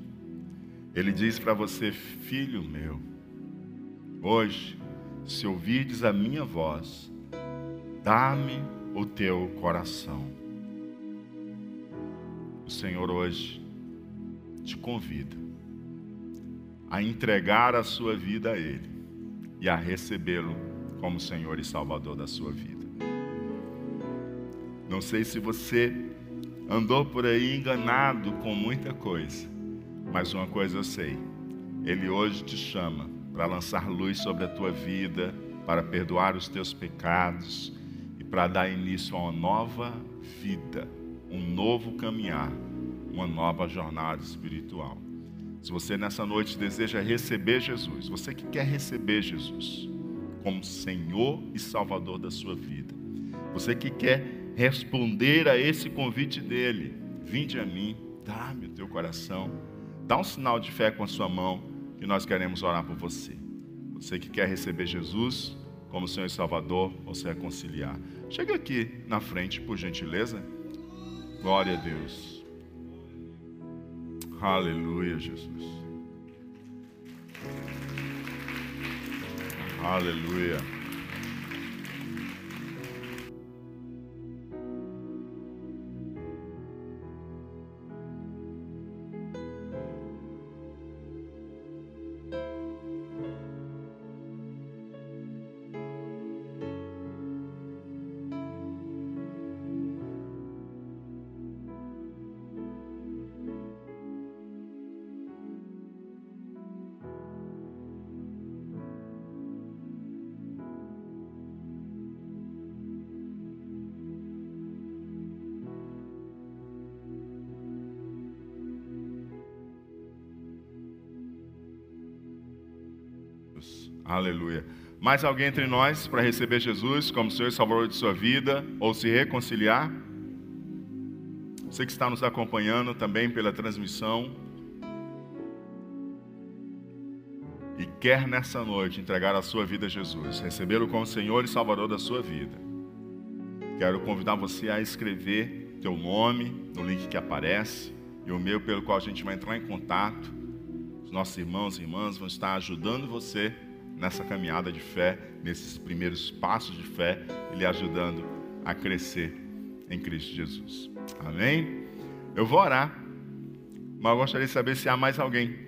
Ele diz para você, filho meu, hoje, se ouvirdes a minha voz, dá-me o teu coração. O Senhor hoje te convida a entregar a sua vida a Ele e a recebê-lo como Senhor e Salvador da sua vida. Não sei se você andou por aí enganado com muita coisa, mas uma coisa eu sei: Ele hoje te chama para lançar luz sobre a tua vida, para perdoar os teus pecados e para dar início a uma nova vida, um novo caminhar, uma nova jornada espiritual. Se você nessa noite deseja receber Jesus, você que quer receber Jesus como Senhor e Salvador da sua vida, você que quer responder a esse convite dele: Vinde a mim, dá-me o teu coração, dá um sinal de fé com a sua mão, que nós queremos orar por você. Você que quer receber Jesus como Senhor e Salvador, ou se reconciliar. Chega aqui na frente, por gentileza. Glória a Deus. Aleluia, Jesus. Aleluia. Aleluia. Mais alguém entre nós para receber Jesus como Senhor e Salvador de sua vida ou se reconciliar? Você que está nos acompanhando também pela transmissão e quer nessa noite entregar a sua vida a Jesus, recebê-lo como Senhor e Salvador da sua vida. Quero convidar você a escrever teu nome no link que aparece e o meu pelo qual a gente vai entrar em contato. Os nossos irmãos e irmãs vão estar ajudando você nessa caminhada de fé, nesses primeiros passos de fé, Ele ajudando a crescer em Cristo Jesus. Amém? Eu vou orar, mas eu gostaria de saber se há mais alguém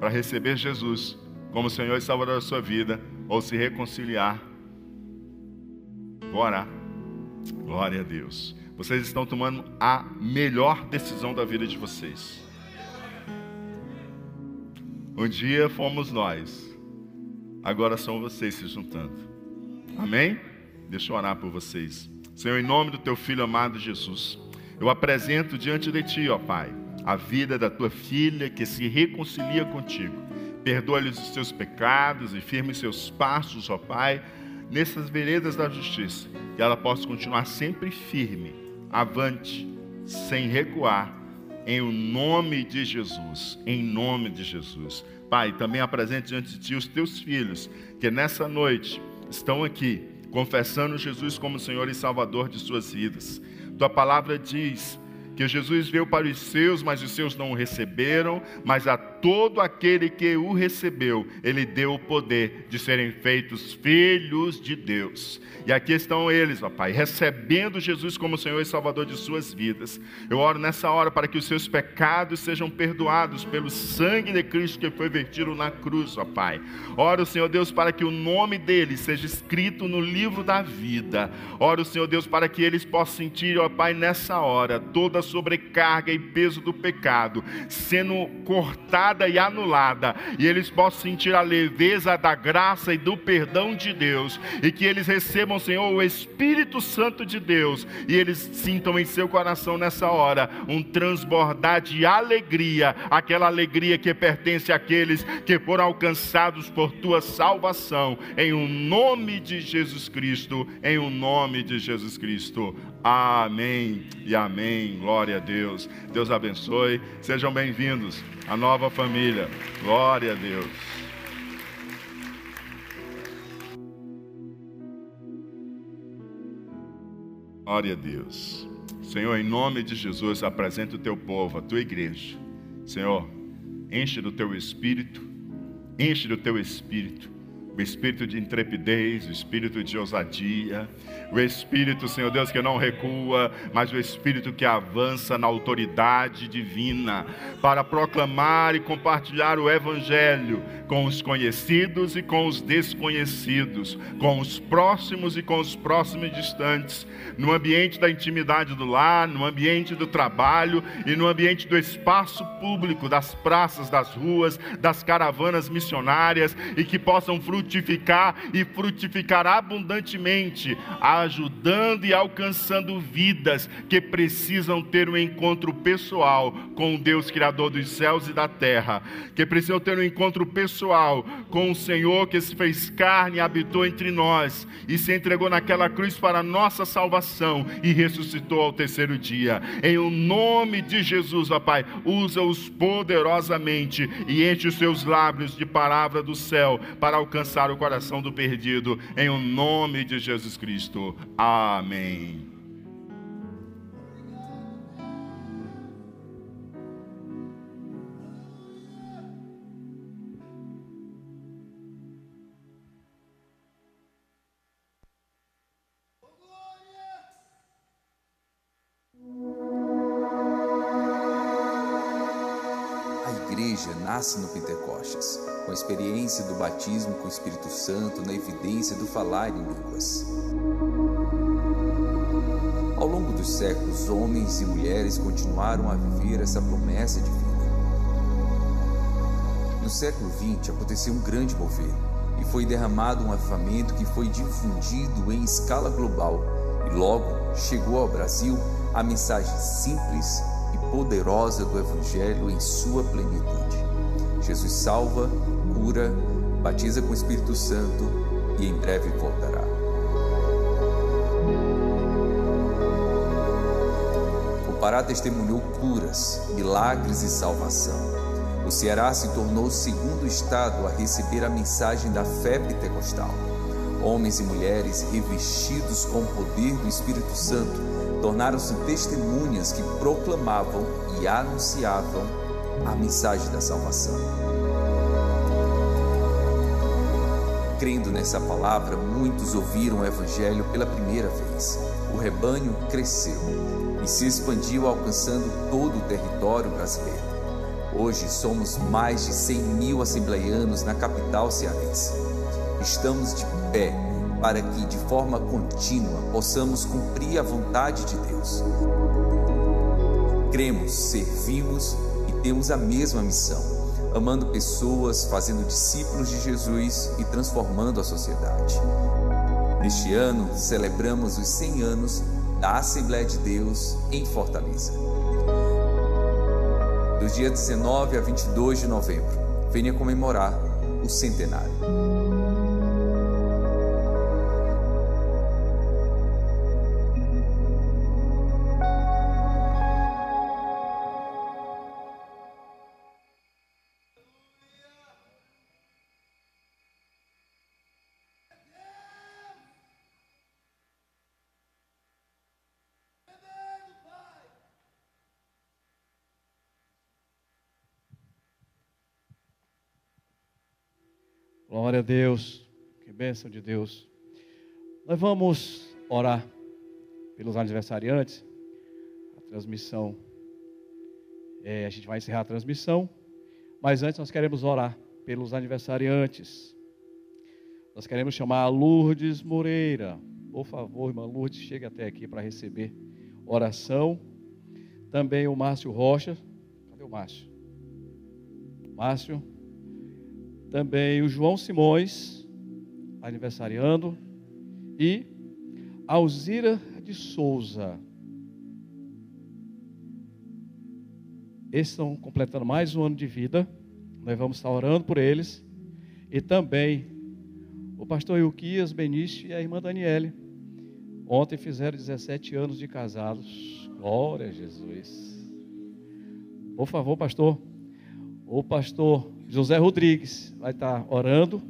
para receber Jesus como Senhor e Salvador da sua vida ou se reconciliar. Vou orar. Glória a Deus. Vocês estão tomando a melhor decisão da vida de vocês. Um dia fomos nós agora são vocês se juntando. Amém? Deixa eu orar por vocês. Senhor, em nome do teu filho amado Jesus, eu apresento diante de ti, ó Pai, a vida da tua filha que se reconcilia contigo. Perdoa-lhes os seus pecados e firme seus passos, ó Pai, nessas veredas da justiça, que ela possa continuar sempre firme, avante, sem recuar, em o nome de Jesus, em nome de Jesus. Pai, também apresente diante de Ti os Teus filhos, que nessa noite estão aqui, confessando Jesus como Senhor e Salvador de suas vidas. Tua palavra diz que Jesus veio para os seus, mas os seus não o receberam, mas a todo aquele que o recebeu, ele deu o poder de serem feitos filhos de Deus. E aqui estão eles, ó Pai, recebendo Jesus como Senhor e Salvador de suas vidas. Eu oro nessa hora para que os seus pecados sejam perdoados pelo sangue de Cristo que foi vertido na cruz, ó Pai. Oro, Senhor Deus, para que o nome deles seja escrito no livro da vida. Oro, Senhor Deus, para que eles possam sentir, ó Pai, nessa hora, toda a sobrecarga e peso do pecado sendo cortada e anulada, e eles possam sentir a leveza da graça e do perdão de Deus, e que eles recebam, Senhor, o Espírito Santo de Deus, e eles sintam em seu coração nessa hora um transbordar de alegria, aquela alegria que pertence àqueles que foram alcançados por tua salvação, em o um nome de Jesus Cristo, em o um nome de Jesus Cristo. Amém e amém. Glória a Deus. Deus abençoe. Sejam bem-vindos à nova família. Glória a Deus. Glória a Deus. Senhor, em nome de Jesus, apresenta o teu povo, a tua igreja. Senhor, enche do teu espírito, enche do teu espírito o espírito de intrepidez, o espírito de ousadia, o espírito, Senhor Deus, que não recua, mas o espírito que avança na autoridade divina para proclamar e compartilhar o evangelho com os conhecidos e com os desconhecidos, com os próximos e com os próximos distantes, no ambiente da intimidade do lar, no ambiente do trabalho e no ambiente do espaço público, das praças, das ruas, das caravanas missionárias e que possam frutificar e frutificar abundantemente, ajudando e alcançando vidas que precisam ter um encontro pessoal com o Deus Criador dos céus e da terra, que precisam ter um encontro pessoal com o Senhor que se fez carne e habitou entre nós e se entregou naquela cruz para nossa salvação e ressuscitou ao terceiro dia. Em o nome de Jesus, ó Pai, usa-os poderosamente e enche os seus lábios de palavra do céu para alcançar o coração do perdido. Em o nome de Jesus Cristo. Amém. nasce no Pentecostes, com a experiência do batismo com o Espírito Santo na evidência do falar em línguas. Ao longo dos séculos, homens e mulheres continuaram a viver essa promessa de vida. No século XX aconteceu um grande mover e foi derramado um avivamento que foi difundido em escala global e logo chegou ao Brasil a mensagem simples e poderosa do Evangelho em sua plenitude. Jesus salva, cura, batiza com o Espírito Santo e em breve voltará. O Pará testemunhou curas, milagres e salvação. O Ceará se tornou o segundo estado a receber a mensagem da fé pentecostal. Homens e mulheres revestidos com o poder do Espírito Santo tornaram-se testemunhas que proclamavam e anunciavam a mensagem da salvação. Crendo nessa palavra, muitos ouviram o Evangelho pela primeira vez. O rebanho cresceu e se expandiu, alcançando todo o território brasileiro. Hoje somos mais de 100 mil assembleianos na capital cearense. Estamos de pé para que, de forma contínua, possamos cumprir a vontade de Deus. Cremos, servimos temos a mesma missão, amando pessoas, fazendo discípulos de Jesus e transformando a sociedade. Neste ano, celebramos os 100 anos da Assembleia de Deus em Fortaleza. Do dia 19 a 22 de novembro, venha comemorar o centenário. Glória a Deus, que bênção de Deus. Nós vamos orar pelos aniversariantes. A transmissão, é, a gente vai encerrar a transmissão, mas antes nós queremos orar pelos aniversariantes. Nós queremos chamar a Lourdes Moreira. Por favor, irmã Lourdes, chegue até aqui para receber oração. Também o Márcio Rocha. Cadê o Márcio? Márcio. Também o João Simões, aniversariando. E Alzira de Souza. Esses estão completando mais um ano de vida. Nós vamos estar orando por eles. E também o pastor Ilquias Benício e a irmã Daniele. Ontem fizeram 17 anos de casados. Glória a Jesus. Por favor, pastor. O pastor José Rodrigues vai estar orando.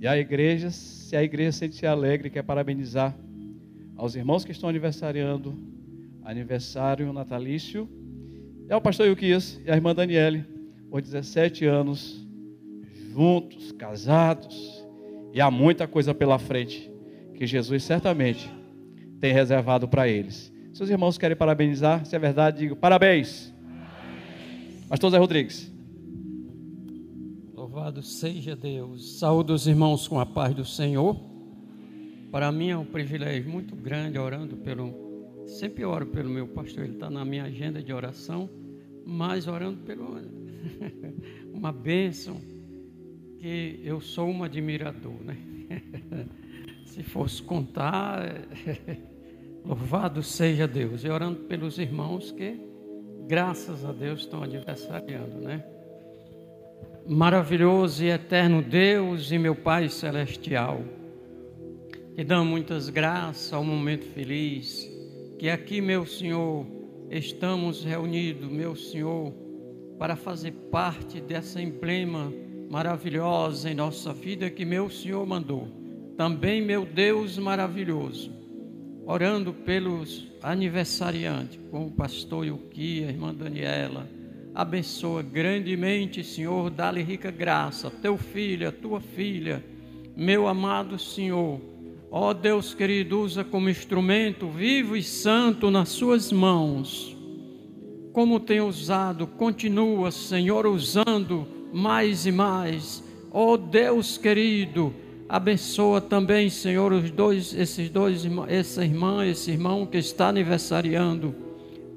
E a igreja, se a igreja sente alegre, quer parabenizar aos irmãos que estão aniversariando, aniversário natalício, e ao pastor Ilquias e à irmã Daniele, por 17 anos, juntos, casados, e há muita coisa pela frente que Jesus certamente tem reservado para eles. Se os irmãos querem parabenizar, se é verdade, digo parabéns. parabéns. Pastor Zé Rodrigues. Louvado seja Deus. Saúde os irmãos com a paz do Senhor. Para mim é um privilégio muito grande orando pelo. Sempre oro pelo meu pastor, ele está na minha agenda de oração, mas orando pelo. uma bênção que eu sou um admirador, né? Se fosse contar, louvado seja Deus. E orando pelos irmãos que, graças a Deus, estão aniversariando, né? Maravilhoso e eterno Deus e meu Pai Celestial te damos muitas graças ao momento feliz que aqui, meu Senhor, estamos reunidos, meu Senhor, para fazer parte dessa emblema maravilhosa em nossa vida que meu Senhor mandou. Também, meu Deus maravilhoso, orando pelos aniversariantes, com o pastor Yuki, a irmã Daniela, abençoa grandemente, Senhor, dá-lhe rica graça, teu filho, a tua filha, meu amado Senhor, Ó Deus querido, usa como instrumento vivo e santo nas suas mãos. Como tem usado, continua, Senhor, usando mais e mais. Ó Deus querido, abençoa também, Senhor, os dois, esses dois, essa irmã, esse irmão que está aniversariando.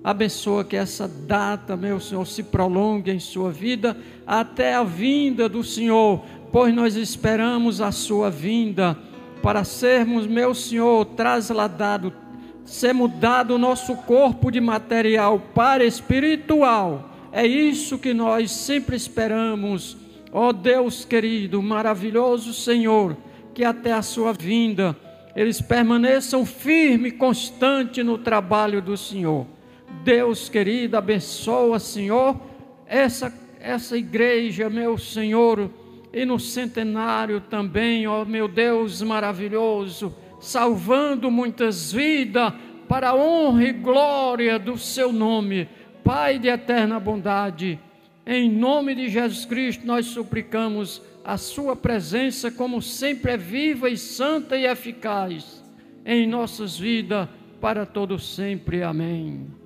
Abençoa que essa data, meu Senhor, se prolongue em sua vida até a vinda do Senhor, pois nós esperamos a sua vinda para sermos, meu Senhor, trasladado, ser mudado o nosso corpo de material para espiritual. É isso que nós sempre esperamos. Ó oh Deus querido, maravilhoso Senhor, que até a sua vinda eles permaneçam firme constante no trabalho do Senhor. Deus querido, abençoa, Senhor, essa essa igreja, meu Senhor, e no centenário também, ó meu Deus maravilhoso, salvando muitas vidas para a honra e glória do seu nome, Pai de eterna bondade. Em nome de Jesus Cristo, nós suplicamos a sua presença, como sempre é viva e santa e eficaz em nossas vidas para todo sempre. Amém.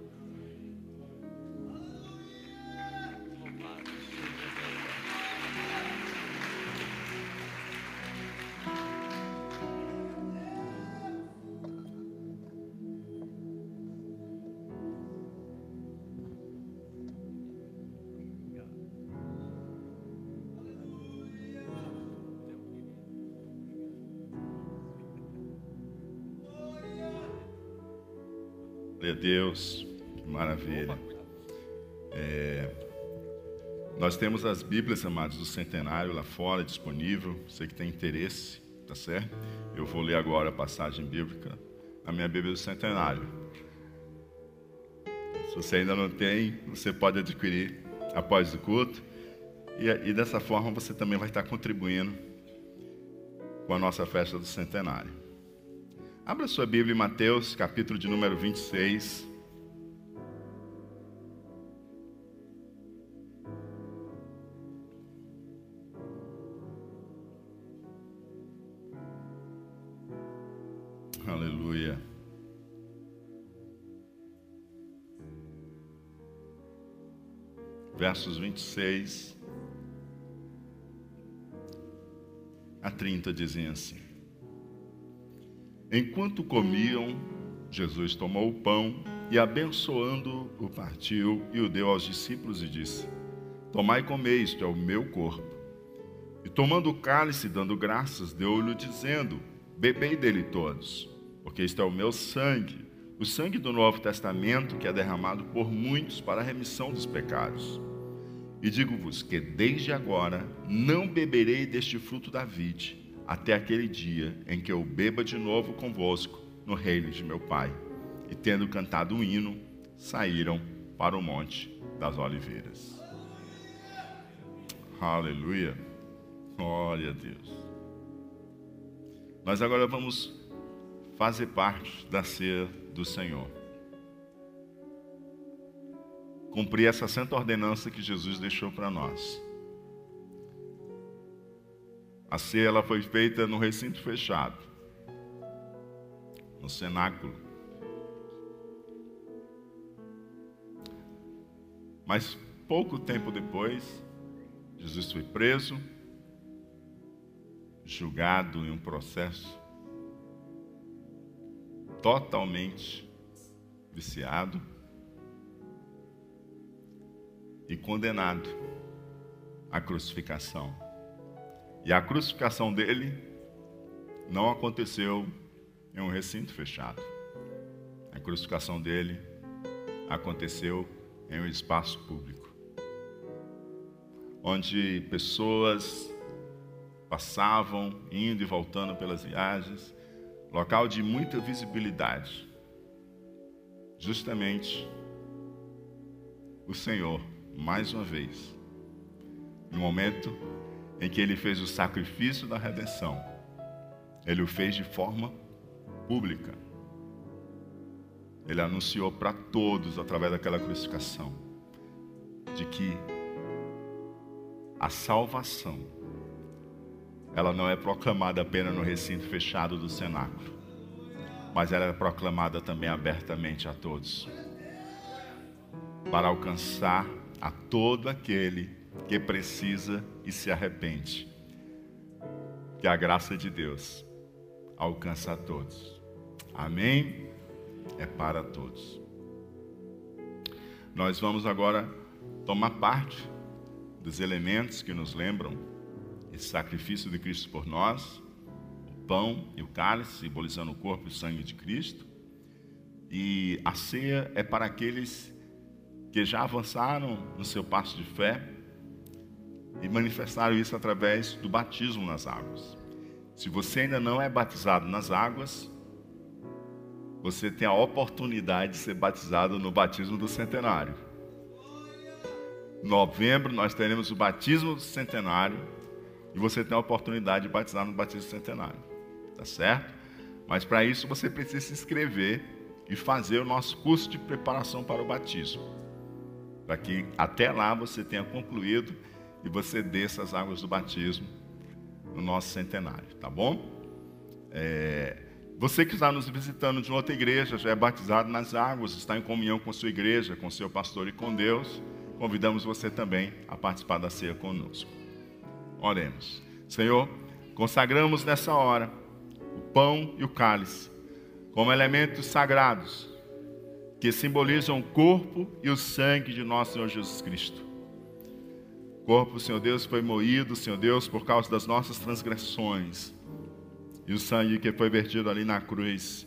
Glória a Deus, que maravilha. É, nós temos as Bíblias, amados, do centenário lá fora disponível. Você que tem interesse, tá certo? Eu vou ler agora a passagem bíblica na minha Bíblia do centenário. Se você ainda não tem, você pode adquirir após o culto. E, e dessa forma você também vai estar contribuindo com a nossa festa do centenário. Abra sua Bíblia em Mateus, capítulo de número 26. Aleluia. Versos 26 a 30 dizem assim. Enquanto comiam, Jesus tomou o pão e, abençoando, o partiu e o deu aos discípulos e disse: Tomai e comei, isto é o meu corpo. E tomando o cálice, dando graças, deu-lhe dizendo: Bebei dele todos, porque isto é o meu sangue, o sangue do Novo Testamento que é derramado por muitos para a remissão dos pecados. E digo-vos que desde agora não beberei deste fruto da vide, até aquele dia em que eu beba de novo convosco no reino de meu Pai. E tendo cantado um hino, saíram para o monte das oliveiras. Aleluia. Glória a Deus. Nós agora vamos fazer parte da ceia do Senhor. Cumprir essa santa ordenança que Jesus deixou para nós. A ceia ela foi feita no recinto fechado, no cenáculo. Mas pouco tempo depois, Jesus foi preso, julgado em um processo totalmente viciado e condenado à crucificação. E a crucificação dele não aconteceu em um recinto fechado. A crucificação dele aconteceu em um espaço público, onde pessoas passavam indo e voltando pelas viagens, local de muita visibilidade. Justamente o Senhor, mais uma vez, no momento em que ele fez o sacrifício da redenção, ele o fez de forma pública. Ele anunciou para todos, através daquela crucificação, de que a salvação ela não é proclamada apenas no recinto fechado do cenáculo, mas ela é proclamada também abertamente a todos, para alcançar a todo aquele que precisa e se arrepende. Que a graça de Deus alcança a todos. Amém? É para todos. Nós vamos agora tomar parte dos elementos que nos lembram esse sacrifício de Cristo por nós, o pão e o cálice, simbolizando o corpo e o sangue de Cristo. E a ceia é para aqueles que já avançaram no seu passo de fé e manifestaram isso através do batismo nas águas. Se você ainda não é batizado nas águas, você tem a oportunidade de ser batizado no batismo do centenário. Em novembro nós teremos o batismo do centenário e você tem a oportunidade de batizar no batismo centenário. Tá certo? Mas para isso você precisa se inscrever e fazer o nosso curso de preparação para o batismo. Para que até lá você tenha concluído e você desça as águas do batismo no nosso centenário, tá bom? É, você que está nos visitando de outra igreja, já é batizado nas águas, está em comunhão com sua igreja, com seu pastor e com Deus, convidamos você também a participar da ceia conosco. Oremos. Senhor, consagramos nessa hora o pão e o cálice como elementos sagrados que simbolizam o corpo e o sangue de nosso Senhor Jesus Cristo. Corpo, Senhor Deus, foi moído, Senhor Deus, por causa das nossas transgressões. E o sangue que foi vertido ali na cruz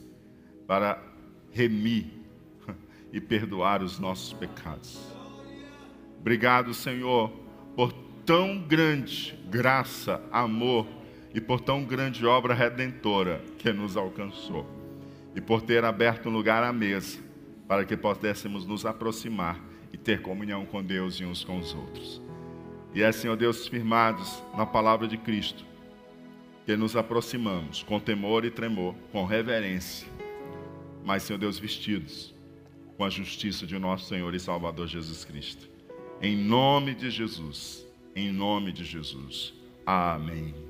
para remir e perdoar os nossos pecados. Obrigado, Senhor, por tão grande graça, amor e por tão grande obra redentora que nos alcançou. E por ter aberto um lugar à mesa para que pudéssemos nos aproximar e ter comunhão com Deus e uns com os outros. E é, Senhor Deus, firmados na palavra de Cristo, que nos aproximamos com temor e tremor, com reverência, mas, Senhor Deus, vestidos com a justiça de nosso Senhor e Salvador Jesus Cristo. Em nome de Jesus em nome de Jesus. Amém.